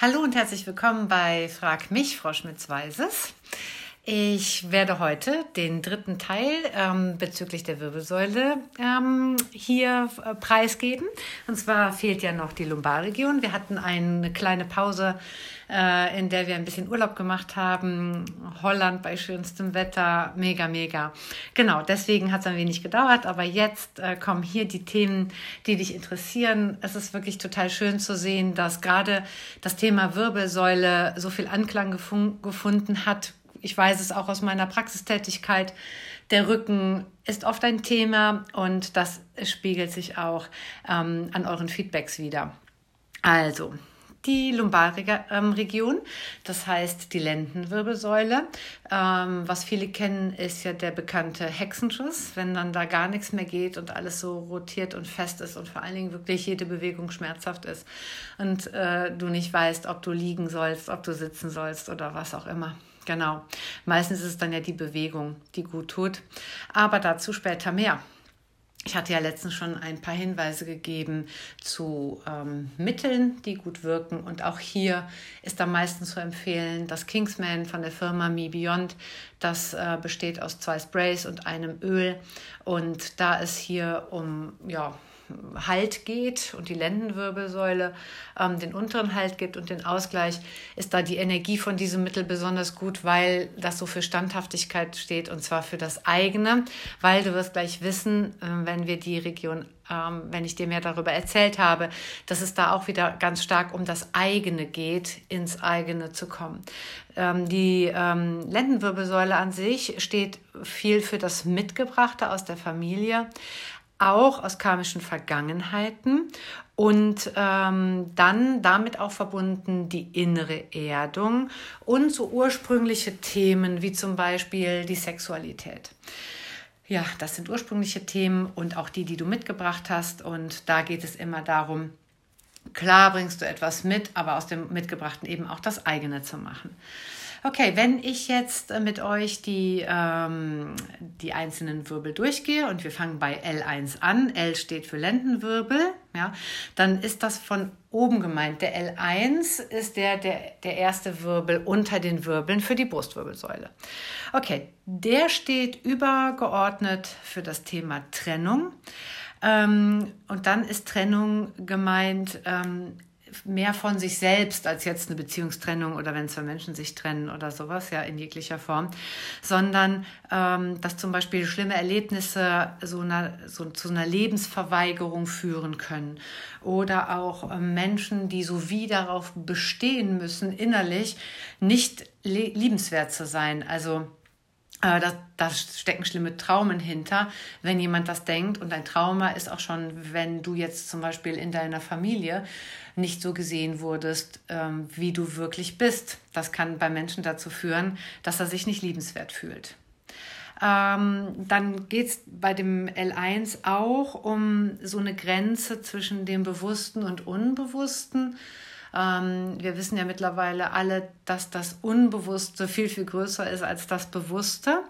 Hallo und herzlich willkommen bei Frag mich, Frau Schmitz-Weises. Ich werde heute den dritten Teil ähm, bezüglich der Wirbelsäule ähm, hier äh, preisgeben. Und zwar fehlt ja noch die Lumbarregion. Wir hatten eine kleine Pause, äh, in der wir ein bisschen Urlaub gemacht haben. Holland bei schönstem Wetter. Mega, mega. Genau, deswegen hat es ein wenig gedauert. Aber jetzt äh, kommen hier die Themen, die dich interessieren. Es ist wirklich total schön zu sehen, dass gerade das Thema Wirbelsäule so viel Anklang gefunden hat ich weiß es auch aus meiner Praxistätigkeit, der Rücken ist oft ein Thema und das spiegelt sich auch ähm, an euren Feedbacks wieder. Also, die Lumbarregion, das heißt die Lendenwirbelsäule. Ähm, was viele kennen, ist ja der bekannte Hexenschuss, wenn dann da gar nichts mehr geht und alles so rotiert und fest ist und vor allen Dingen wirklich jede Bewegung schmerzhaft ist und äh, du nicht weißt, ob du liegen sollst, ob du sitzen sollst oder was auch immer. Genau. Meistens ist es dann ja die Bewegung, die gut tut. Aber dazu später mehr. Ich hatte ja letztens schon ein paar Hinweise gegeben zu ähm, Mitteln, die gut wirken. Und auch hier ist da meistens zu empfehlen das Kingsman von der Firma Me Beyond. Das äh, besteht aus zwei Sprays und einem Öl. Und da es hier um ja, Halt geht und die Lendenwirbelsäule ähm, den unteren Halt gibt und den Ausgleich, ist da die Energie von diesem Mittel besonders gut, weil das so für Standhaftigkeit steht und zwar für das eigene, weil du wirst gleich wissen, äh, wenn wir die Region ähm, wenn ich dir mehr darüber erzählt habe, dass es da auch wieder ganz stark um das eigene geht, ins eigene zu kommen. Ähm, die ähm, Lendenwirbelsäule an sich steht viel für das Mitgebrachte aus der Familie, auch aus karmischen Vergangenheiten und ähm, dann damit auch verbunden die innere Erdung und so ursprüngliche Themen wie zum Beispiel die Sexualität. Ja, das sind ursprüngliche Themen und auch die, die du mitgebracht hast. Und da geht es immer darum, klar bringst du etwas mit, aber aus dem Mitgebrachten eben auch das eigene zu machen. Okay, wenn ich jetzt äh, mit euch die, ähm, die einzelnen Wirbel durchgehe und wir fangen bei L1 an, L steht für Lendenwirbel, ja, dann ist das von oben gemeint. Der L1 ist der, der, der erste Wirbel unter den Wirbeln für die Brustwirbelsäule. Okay, der steht übergeordnet für das Thema Trennung. Ähm, und dann ist Trennung gemeint, ähm, mehr von sich selbst als jetzt eine Beziehungstrennung oder wenn zwei Menschen sich trennen oder sowas, ja, in jeglicher Form, sondern ähm, dass zum Beispiel schlimme Erlebnisse so, einer, so zu einer Lebensverweigerung führen können oder auch äh, Menschen, die so wie darauf bestehen müssen, innerlich nicht liebenswert zu sein. Also äh, da, da stecken schlimme Traumen hinter, wenn jemand das denkt. Und ein Trauma ist auch schon, wenn du jetzt zum Beispiel in deiner Familie nicht so gesehen wurdest, ähm, wie du wirklich bist. Das kann bei Menschen dazu führen, dass er sich nicht liebenswert fühlt. Ähm, dann geht es bei dem L1 auch um so eine Grenze zwischen dem Bewussten und Unbewussten. Ähm, wir wissen ja mittlerweile alle, dass das Unbewusste viel, viel größer ist als das Bewusste.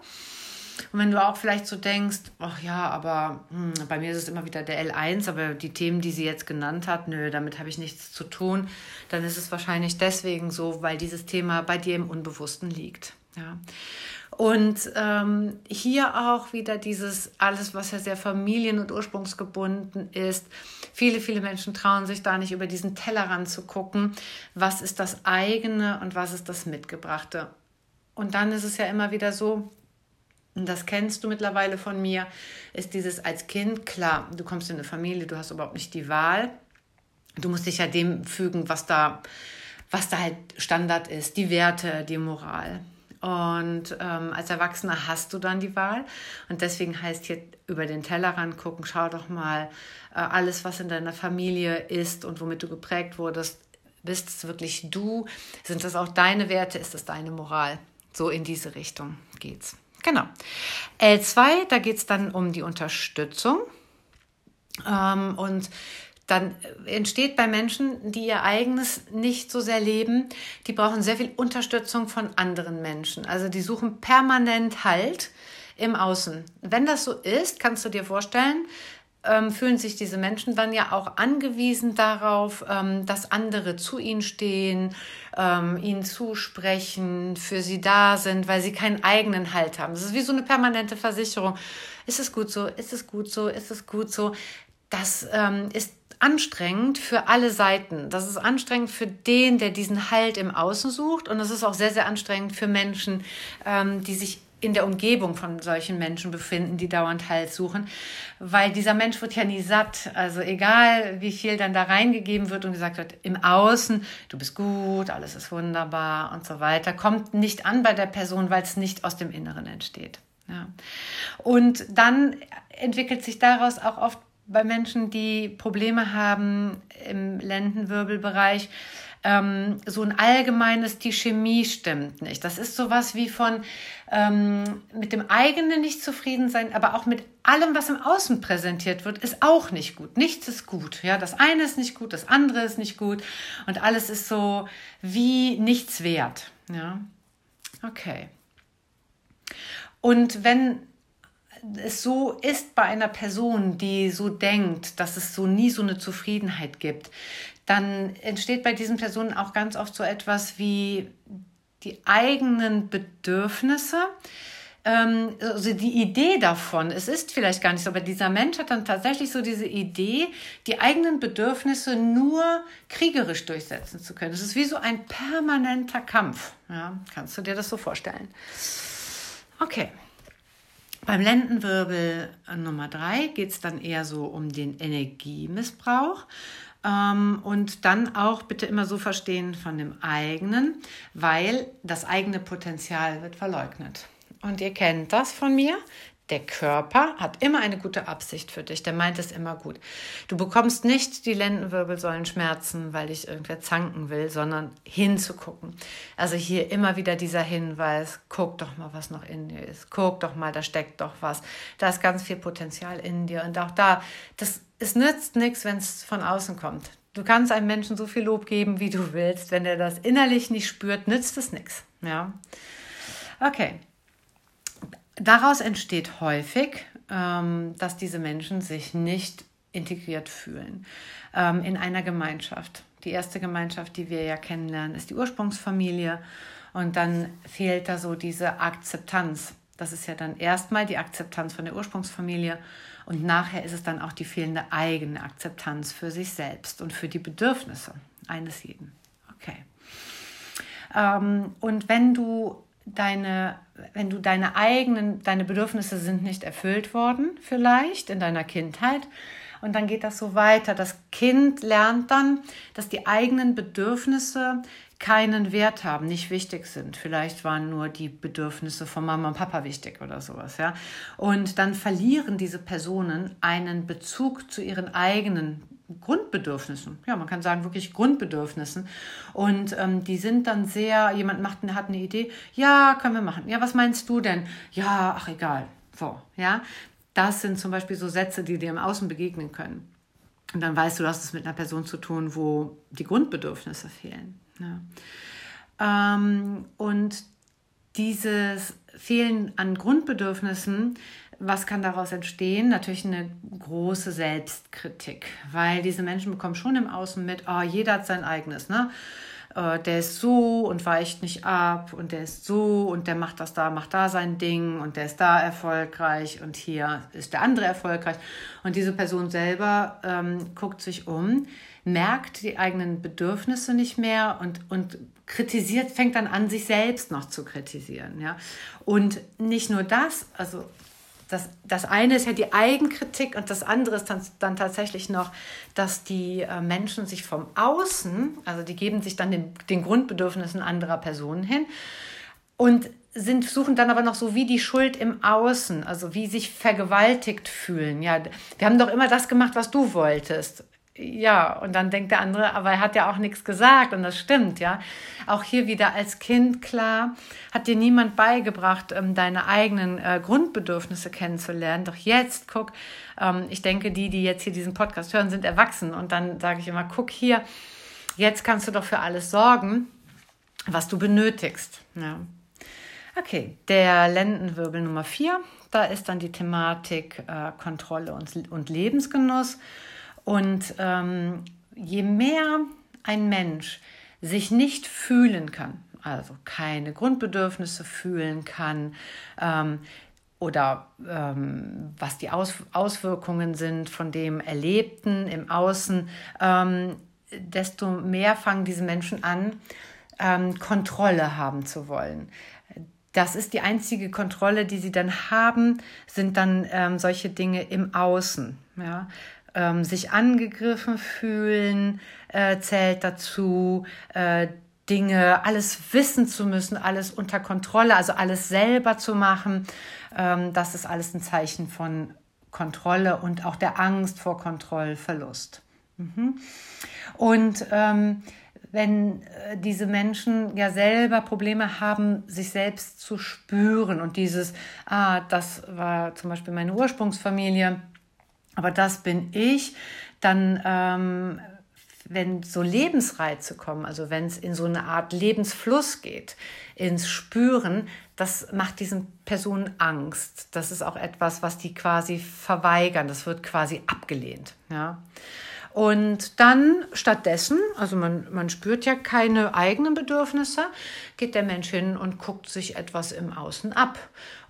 Und wenn du auch vielleicht so denkst, ach ja, aber hm, bei mir ist es immer wieder der L1, aber die Themen, die sie jetzt genannt hat, nö, damit habe ich nichts zu tun, dann ist es wahrscheinlich deswegen so, weil dieses Thema bei dir im Unbewussten liegt. Ja. Und ähm, hier auch wieder dieses alles, was ja sehr familien- und ursprungsgebunden ist. Viele, viele Menschen trauen sich da nicht über diesen Tellerrand zu gucken. Was ist das eigene und was ist das Mitgebrachte? Und dann ist es ja immer wieder so, und das kennst du mittlerweile von mir, ist dieses als Kind, klar, du kommst in eine Familie, du hast überhaupt nicht die Wahl. Du musst dich ja dem fügen, was da, was da halt Standard ist, die Werte, die Moral. Und ähm, als Erwachsener hast du dann die Wahl. Und deswegen heißt hier über den Tellerrand gucken, schau doch mal, äh, alles, was in deiner Familie ist und womit du geprägt wurdest, bist es wirklich du? Sind das auch deine Werte? Ist das deine Moral? So in diese Richtung geht's. Genau. L2, da geht es dann um die Unterstützung. Ähm, und dann entsteht bei Menschen, die ihr eigenes nicht so sehr leben, die brauchen sehr viel Unterstützung von anderen Menschen. Also die suchen permanent Halt im Außen. Wenn das so ist, kannst du dir vorstellen, ähm, fühlen sich diese Menschen dann ja auch angewiesen darauf, ähm, dass andere zu ihnen stehen, ähm, ihnen zusprechen, für sie da sind, weil sie keinen eigenen Halt haben. Das ist wie so eine permanente Versicherung. Ist es gut so? Ist es gut so? Ist es gut so? Das ähm, ist anstrengend für alle Seiten. Das ist anstrengend für den, der diesen Halt im Außen sucht. Und es ist auch sehr, sehr anstrengend für Menschen, ähm, die sich in der Umgebung von solchen Menschen befinden, die dauernd Halt suchen, weil dieser Mensch wird ja nie satt. Also egal, wie viel dann da reingegeben wird und gesagt wird, im Außen, du bist gut, alles ist wunderbar und so weiter, kommt nicht an bei der Person, weil es nicht aus dem Inneren entsteht. Ja. Und dann entwickelt sich daraus auch oft bei Menschen, die Probleme haben im Lendenwirbelbereich, ähm, so ein allgemeines, die Chemie stimmt nicht. Das ist sowas wie von ähm, mit dem eigenen nicht zufrieden sein, aber auch mit allem, was im Außen präsentiert wird, ist auch nicht gut. Nichts ist gut. Ja, das eine ist nicht gut, das andere ist nicht gut und alles ist so wie nichts wert. Ja, okay. Und wenn es so ist bei einer Person, die so denkt, dass es so nie so eine Zufriedenheit gibt, dann entsteht bei diesen Personen auch ganz oft so etwas wie die eigenen Bedürfnisse. Ähm, also die Idee davon, es ist vielleicht gar nicht so, aber dieser Mensch hat dann tatsächlich so diese Idee, die eigenen Bedürfnisse nur kriegerisch durchsetzen zu können. Es ist wie so ein permanenter Kampf. Ja, kannst du dir das so vorstellen? Okay. Beim Lendenwirbel Nummer drei geht es dann eher so um den Energiemissbrauch. Ähm, und dann auch bitte immer so verstehen von dem eigenen, weil das eigene Potenzial wird verleugnet. Und ihr kennt das von mir. Der Körper hat immer eine gute Absicht für dich. Der meint es immer gut. Du bekommst nicht die Lendenwirbelsäulenschmerzen, weil ich irgendwer zanken will, sondern hinzugucken. Also hier immer wieder dieser Hinweis, guck doch mal, was noch in dir ist. Guck doch mal, da steckt doch was. Da ist ganz viel Potenzial in dir. Und auch da, das, es nützt nichts, wenn es von außen kommt. Du kannst einem Menschen so viel Lob geben, wie du willst. Wenn er das innerlich nicht spürt, nützt es nichts. Ja. Okay. Daraus entsteht häufig, ähm, dass diese Menschen sich nicht integriert fühlen ähm, in einer Gemeinschaft. Die erste Gemeinschaft, die wir ja kennenlernen, ist die Ursprungsfamilie. Und dann fehlt da so diese Akzeptanz. Das ist ja dann erstmal die Akzeptanz von der Ursprungsfamilie und nachher ist es dann auch die fehlende eigene Akzeptanz für sich selbst und für die Bedürfnisse eines jeden. Okay. Ähm, und wenn du deine, wenn du deine eigenen, deine Bedürfnisse sind nicht erfüllt worden, vielleicht in deiner Kindheit, und dann geht das so weiter. Das Kind lernt dann, dass die eigenen Bedürfnisse keinen Wert haben, nicht wichtig sind. Vielleicht waren nur die Bedürfnisse von Mama und Papa wichtig oder sowas, ja. Und dann verlieren diese Personen einen Bezug zu ihren eigenen Grundbedürfnissen. Ja, man kann sagen wirklich Grundbedürfnissen. Und ähm, die sind dann sehr, jemand macht, hat eine Idee, ja, können wir machen. Ja, was meinst du denn? Ja, ach egal. So, ja. Das sind zum Beispiel so Sätze, die dir im Außen begegnen können. Und dann weißt du, du hast es mit einer Person zu tun, wo die Grundbedürfnisse fehlen. Ja. Ähm, und dieses Fehlen an Grundbedürfnissen was kann daraus entstehen? Natürlich eine große Selbstkritik, weil diese Menschen bekommen schon im Außen mit, oh, jeder hat sein eigenes, ne? Äh, der ist so und weicht nicht ab und der ist so und der macht das da, macht da sein Ding und der ist da erfolgreich und hier ist der andere erfolgreich. Und diese Person selber ähm, guckt sich um, merkt die eigenen Bedürfnisse nicht mehr und, und kritisiert, fängt dann an, sich selbst noch zu kritisieren. Ja? Und nicht nur das, also das, das eine ist ja die Eigenkritik und das andere ist dann, dann tatsächlich noch, dass die äh, Menschen sich vom Außen, also die geben sich dann den, den Grundbedürfnissen anderer Personen hin und sind, suchen dann aber noch so wie die Schuld im Außen, also wie sich vergewaltigt fühlen. Ja, wir haben doch immer das gemacht, was du wolltest ja, und dann denkt der andere, aber er hat ja auch nichts gesagt und das stimmt, ja. Auch hier wieder als Kind klar, hat dir niemand beigebracht, ähm, deine eigenen äh, Grundbedürfnisse kennenzulernen. Doch jetzt, guck, ähm, ich denke, die, die jetzt hier diesen Podcast hören, sind erwachsen und dann sage ich immer, guck hier, jetzt kannst du doch für alles sorgen, was du benötigst. Ja. Okay, der Lendenwirbel Nummer vier, da ist dann die Thematik äh, Kontrolle und, und Lebensgenuss. Und ähm, je mehr ein Mensch sich nicht fühlen kann, also keine Grundbedürfnisse fühlen kann, ähm, oder ähm, was die Aus Auswirkungen sind von dem Erlebten im Außen, ähm, desto mehr fangen diese Menschen an, ähm, Kontrolle haben zu wollen. Das ist die einzige Kontrolle, die sie dann haben, sind dann ähm, solche Dinge im Außen. Ja? Ähm, sich angegriffen fühlen äh, zählt dazu. Äh, Dinge, alles wissen zu müssen, alles unter Kontrolle, also alles selber zu machen, ähm, das ist alles ein Zeichen von Kontrolle und auch der Angst vor Kontrollverlust. Mhm. Und ähm, wenn äh, diese Menschen ja selber Probleme haben, sich selbst zu spüren und dieses, ah, das war zum Beispiel meine Ursprungsfamilie, aber das bin ich, dann ähm, wenn so Lebensreize kommen, also wenn es in so eine Art Lebensfluss geht, ins Spüren, das macht diesen Personen Angst. Das ist auch etwas, was die quasi verweigern. Das wird quasi abgelehnt. Ja. Und dann stattdessen, also man, man spürt ja keine eigenen Bedürfnisse, geht der Mensch hin und guckt sich etwas im Außen ab.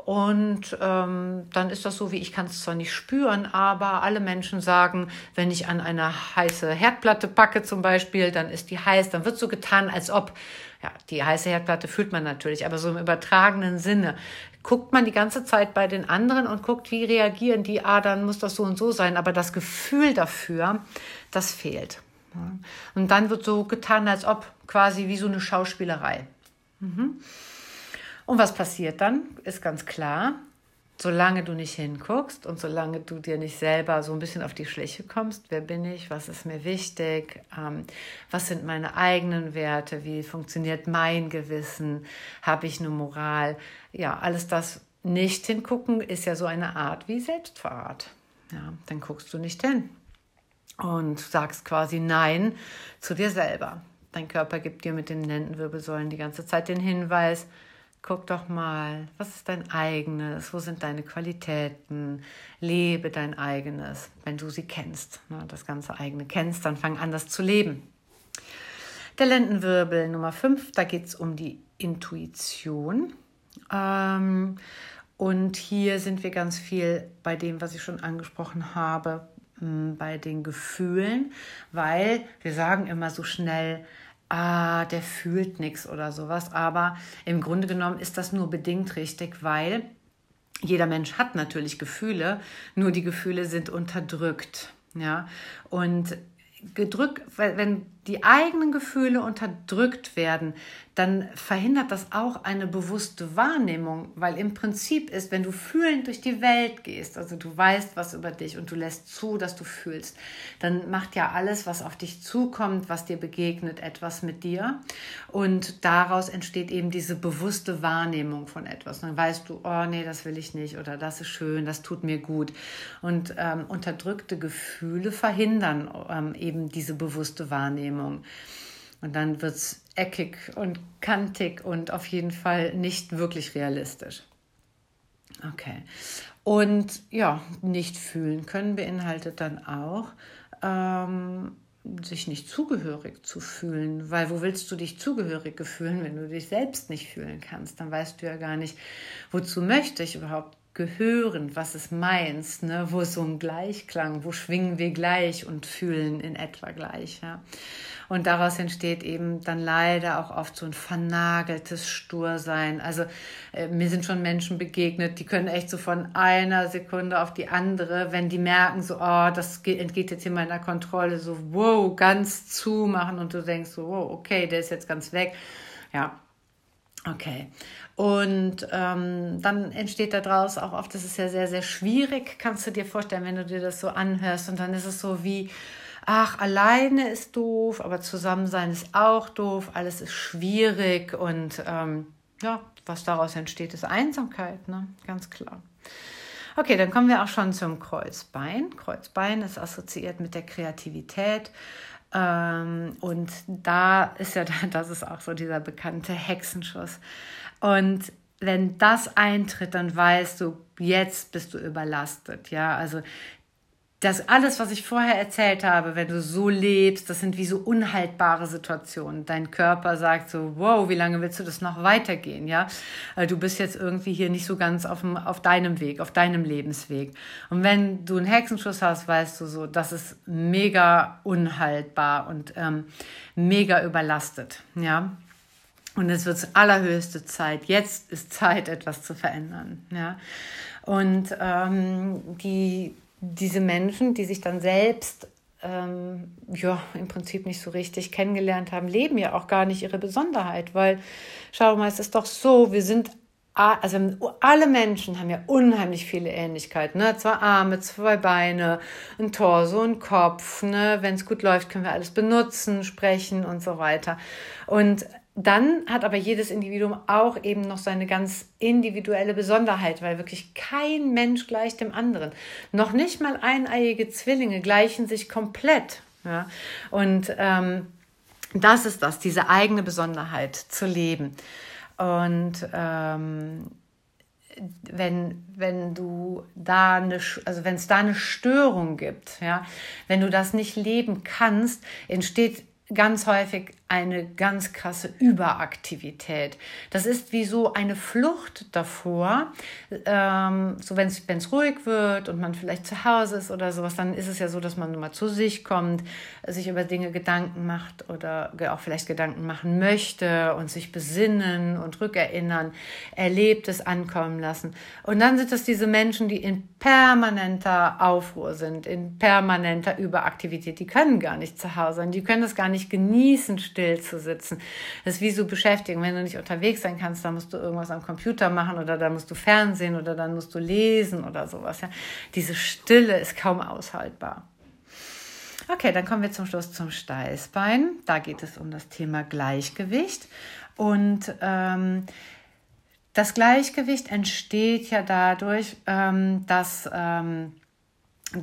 Und ähm, dann ist das so, wie ich kann es zwar nicht spüren, aber alle Menschen sagen, wenn ich an eine heiße Herdplatte packe zum Beispiel, dann ist die heiß, dann wird so getan, als ob, ja, die heiße Herdplatte fühlt man natürlich, aber so im übertragenen Sinne guckt man die ganze Zeit bei den anderen und guckt, wie reagieren die, ah, dann muss das so und so sein, aber das Gefühl dafür, das fehlt. Und dann wird so getan, als ob quasi wie so eine Schauspielerei. Mhm. Und was passiert dann, ist ganz klar. Solange du nicht hinguckst und solange du dir nicht selber so ein bisschen auf die Schliche kommst, wer bin ich, was ist mir wichtig, ähm, was sind meine eigenen Werte, wie funktioniert mein Gewissen, habe ich eine Moral, ja, alles das nicht hingucken ist ja so eine Art wie Selbstverrat. Ja, dann guckst du nicht hin und sagst quasi Nein zu dir selber. Dein Körper gibt dir mit den Lendenwirbelsäulen die ganze Zeit den Hinweis, Guck doch mal, was ist dein eigenes? Wo sind deine Qualitäten? Lebe dein eigenes, wenn du sie kennst. Ne, das ganze eigene kennst, dann fang an, das zu leben. Der Lendenwirbel Nummer 5, da geht es um die Intuition. Ähm, und hier sind wir ganz viel bei dem, was ich schon angesprochen habe, bei den Gefühlen, weil wir sagen immer so schnell, ah, der fühlt nichts oder sowas. Aber im Grunde genommen ist das nur bedingt richtig, weil jeder Mensch hat natürlich Gefühle, nur die Gefühle sind unterdrückt. Ja, und gedrückt, wenn die eigenen Gefühle unterdrückt werden, dann verhindert das auch eine bewusste Wahrnehmung, weil im Prinzip ist, wenn du fühlend durch die Welt gehst, also du weißt was über dich und du lässt zu, dass du fühlst, dann macht ja alles, was auf dich zukommt, was dir begegnet, etwas mit dir und daraus entsteht eben diese bewusste Wahrnehmung von etwas. dann weißt du, oh nee, das will ich nicht oder das ist schön, das tut mir gut und ähm, unterdrückte Gefühle verhindern ähm, eben diese bewusste Wahrnehmung. Wahrnehmung. Und dann wird es eckig und kantig und auf jeden Fall nicht wirklich realistisch. Okay. Und ja, nicht fühlen können beinhaltet dann auch, ähm, sich nicht zugehörig zu fühlen, weil wo willst du dich zugehörig fühlen, wenn du dich selbst nicht fühlen kannst? Dann weißt du ja gar nicht, wozu möchte ich überhaupt gehören, was ist meins, ne? wo ist so ein Gleichklang, wo schwingen wir gleich und fühlen in etwa gleich. Ja? Und daraus entsteht eben dann leider auch oft so ein vernageltes Stursein. Also äh, mir sind schon Menschen begegnet, die können echt so von einer Sekunde auf die andere, wenn die merken, so, oh, das entgeht jetzt hier meiner Kontrolle, so, wow, ganz zumachen und du denkst so, wow, okay, der ist jetzt ganz weg. Ja, Okay. Und ähm, dann entsteht daraus auch oft, das ist ja sehr, sehr schwierig, kannst du dir vorstellen, wenn du dir das so anhörst. Und dann ist es so wie, ach, alleine ist doof, aber zusammen sein ist auch doof, alles ist schwierig und ähm, ja, was daraus entsteht, ist Einsamkeit, ne? ganz klar. Okay, dann kommen wir auch schon zum Kreuzbein. Kreuzbein ist assoziiert mit der Kreativität. Ähm, und da ist ja, das ist auch so dieser bekannte Hexenschuss. Und wenn das eintritt, dann weißt du, jetzt bist du überlastet. Ja, also das alles, was ich vorher erzählt habe, wenn du so lebst, das sind wie so unhaltbare Situationen. Dein Körper sagt so, wow, wie lange willst du das noch weitergehen, ja? Du bist jetzt irgendwie hier nicht so ganz auf, dem, auf deinem Weg, auf deinem Lebensweg. Und wenn du einen Hexenschuss hast, weißt du so, das ist mega unhaltbar und ähm, mega überlastet, ja? Und es wird allerhöchste Zeit. Jetzt ist Zeit, etwas zu verändern, ja? Und ähm, die diese Menschen, die sich dann selbst ähm, ja, im Prinzip nicht so richtig kennengelernt haben, leben ja auch gar nicht ihre Besonderheit, weil, schau mal, es ist doch so, wir sind, also alle Menschen haben ja unheimlich viele Ähnlichkeiten, ne? zwei Arme, zwei Beine, ein Torso, ein Kopf, ne? wenn es gut läuft, können wir alles benutzen, sprechen und so weiter. Und dann hat aber jedes Individuum auch eben noch seine ganz individuelle Besonderheit, weil wirklich kein Mensch gleicht dem anderen. Noch nicht mal eineiige Zwillinge gleichen sich komplett. Ja? Und ähm, das ist das, diese eigene Besonderheit zu leben. Und ähm, wenn, wenn du da eine, also wenn es da eine Störung gibt, ja, wenn du das nicht leben kannst, entsteht ganz häufig eine ganz krasse Überaktivität. Das ist wie so eine Flucht davor. Ähm, so wenn es ruhig wird und man vielleicht zu Hause ist oder sowas, dann ist es ja so, dass man mal zu sich kommt, sich über Dinge Gedanken macht oder auch vielleicht Gedanken machen möchte und sich besinnen und rückerinnern, Erlebtes ankommen lassen. Und dann sind es diese Menschen, die in permanenter Aufruhr sind, in permanenter Überaktivität. Die können gar nicht zu Hause sein, die können das gar nicht genießen, still zu sitzen. Das ist wie so beschäftigen. Wenn du nicht unterwegs sein kannst, dann musst du irgendwas am Computer machen oder dann musst du Fernsehen oder dann musst du lesen oder sowas. Ja. Diese Stille ist kaum aushaltbar. Okay, dann kommen wir zum Schluss zum Steißbein. Da geht es um das Thema Gleichgewicht. Und ähm, das Gleichgewicht entsteht ja dadurch, ähm, dass, ähm,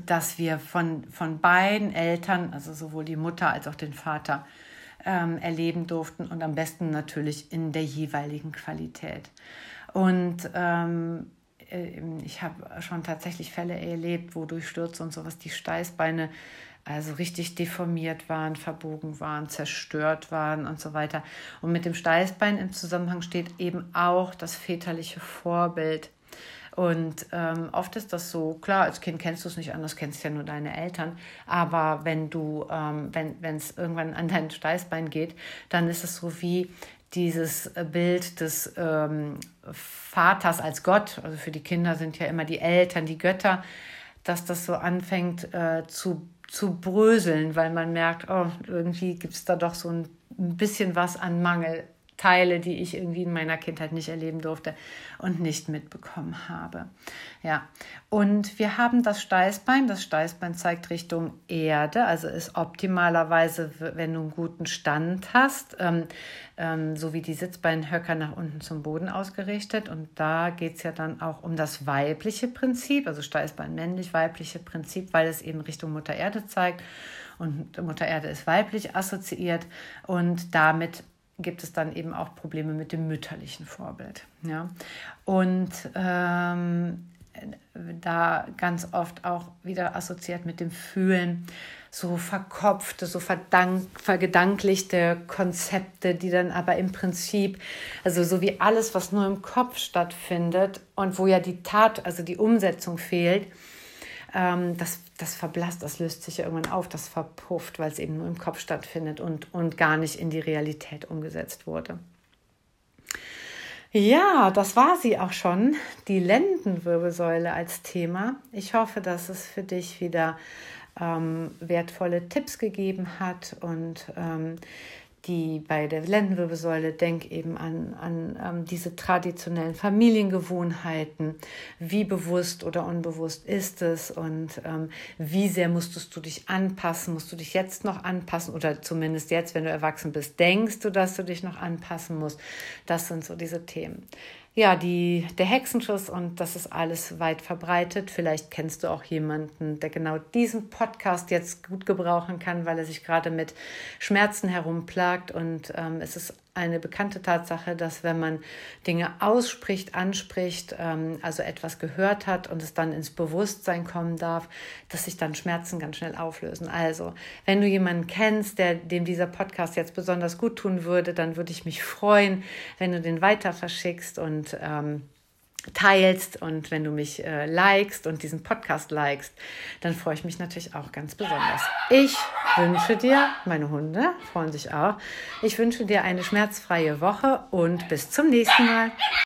dass wir von, von beiden Eltern, also sowohl die Mutter als auch den Vater, ähm, erleben durften und am besten natürlich in der jeweiligen Qualität. Und ähm, äh, ich habe schon tatsächlich Fälle erlebt, wo durch Stürze und sowas die Steißbeine also richtig deformiert waren, verbogen waren, zerstört waren und so weiter. Und mit dem Steißbein im Zusammenhang steht eben auch das väterliche Vorbild. Und ähm, oft ist das so, klar, als Kind kennst du es nicht anders, kennst ja nur deine Eltern. Aber wenn du, ähm, wenn es irgendwann an dein Steißbein geht, dann ist es so wie dieses Bild des ähm, Vaters als Gott. Also für die Kinder sind ja immer die Eltern die Götter, dass das so anfängt äh, zu, zu bröseln, weil man merkt, oh, irgendwie gibt es da doch so ein bisschen was an Mangel Teile, die ich irgendwie in meiner Kindheit nicht erleben durfte und nicht mitbekommen habe. Ja, und wir haben das Steißbein. Das Steißbein zeigt Richtung Erde, also ist optimalerweise, wenn du einen guten Stand hast, ähm, ähm, so wie die Sitzbeinhöcker nach unten zum Boden ausgerichtet. Und da geht es ja dann auch um das weibliche Prinzip, also Steißbein männlich-weibliche Prinzip, weil es eben Richtung Mutter Erde zeigt. Und Mutter Erde ist weiblich assoziiert und damit gibt es dann eben auch Probleme mit dem mütterlichen Vorbild. Ja? Und ähm, da ganz oft auch wieder assoziiert mit dem Fühlen, so verkopfte, so verdank, vergedanklichte Konzepte, die dann aber im Prinzip, also so wie alles, was nur im Kopf stattfindet und wo ja die Tat, also die Umsetzung fehlt, ähm, das, das verblasst, das löst sich ja irgendwann auf, das verpufft, weil es eben nur im Kopf stattfindet und, und gar nicht in die Realität umgesetzt wurde. Ja, das war sie auch schon, die Lendenwirbelsäule als Thema. Ich hoffe, dass es für dich wieder ähm, wertvolle Tipps gegeben hat und ähm, die bei der Lendenwirbelsäule, denk eben an, an ähm, diese traditionellen Familiengewohnheiten. Wie bewusst oder unbewusst ist es und ähm, wie sehr musstest du dich anpassen? Musst du dich jetzt noch anpassen oder zumindest jetzt, wenn du erwachsen bist, denkst du, dass du dich noch anpassen musst? Das sind so diese Themen ja, die, der Hexenschuss und das ist alles weit verbreitet. Vielleicht kennst du auch jemanden, der genau diesen Podcast jetzt gut gebrauchen kann, weil er sich gerade mit Schmerzen herumplagt und ähm, es ist eine bekannte Tatsache, dass wenn man Dinge ausspricht, anspricht, ähm, also etwas gehört hat und es dann ins Bewusstsein kommen darf, dass sich dann Schmerzen ganz schnell auflösen. Also, wenn du jemanden kennst, der dem dieser Podcast jetzt besonders gut tun würde, dann würde ich mich freuen, wenn du den weiter verschickst und ähm, teilst und wenn du mich äh, likest und diesen Podcast likest, dann freue ich mich natürlich auch ganz besonders. Ich wünsche dir, meine Hunde freuen sich auch, ich wünsche dir eine schmerzfreie Woche und bis zum nächsten Mal.